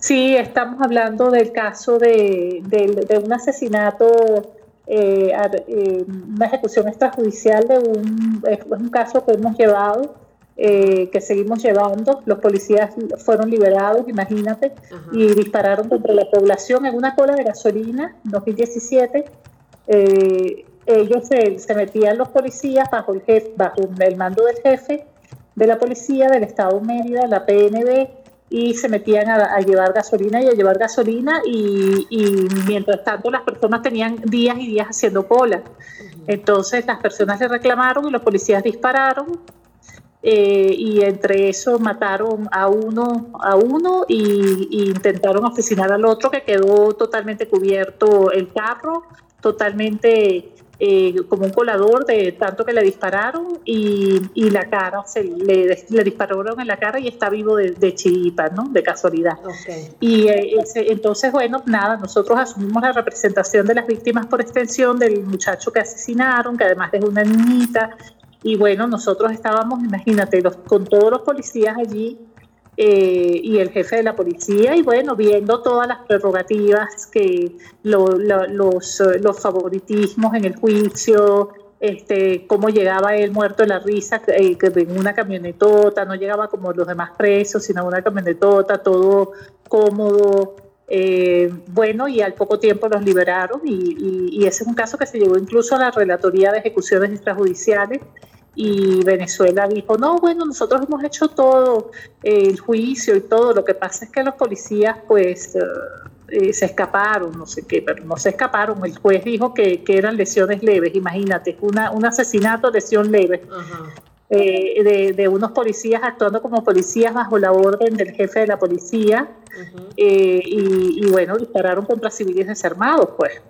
Sí, estamos hablando del caso de, un asesinato, eh, eh, una ejecución extrajudicial de un, es un caso que hemos llevado, eh, que seguimos llevando. Los policías fueron liberados, imagínate, y dispararon contra la población en una cola de gasolina en 2017. ellos se, metían los policías bajo el, jefe, bajo el mando del jefe de la policía del Estado Mérida, la PNB, y se metían a, llevar gasolina y a llevar gasolina y, mientras tanto las personas tenían días y días haciendo cola. Entonces las personas le reclamaron y los policías dispararon eh, y entre eso mataron a uno a uno y, intentaron asesinar al otro que quedó totalmente cubierto el carro, totalmente eh, como un colador de tanto que le dispararon y, la cara, se le, le, dispararon en la cara y está vivo de, de chiripa, ¿no? De casualidad. Y eh, entonces, bueno, nada, nosotros asumimos la representación de las víctimas por extensión del muchacho que asesinaron, que además es una niñita. Y bueno, nosotros estábamos, imagínate, los, con todos los policías allí eh, y el jefe de la policía, y bueno, viendo todas las prerrogativas, que los, favoritismos en el juicio, este, cómo llegaba él muerto de la risa, eh, en una camionetota, no llegaba como los demás presos, sino una camionetota, todo cómodo. Eh, bueno, y al poco tiempo los liberaron y, y, ese es un caso que se llevó incluso a la Relatoría de Ejecuciones Extrajudiciales y Venezuela dijo, no, bueno, nosotros hemos hecho todo, eh, el juicio y todo, lo que pasa es que los policías pues eh, eh, se escaparon, no sé qué, pero no se escaparon, el juez dijo que, eran lesiones leves, imagínate, una, un asesinato, lesión leve. de, unos policías actuando como policías bajo la orden del jefe de la policía y, y bueno, dispararon contra civiles desarmados, pues.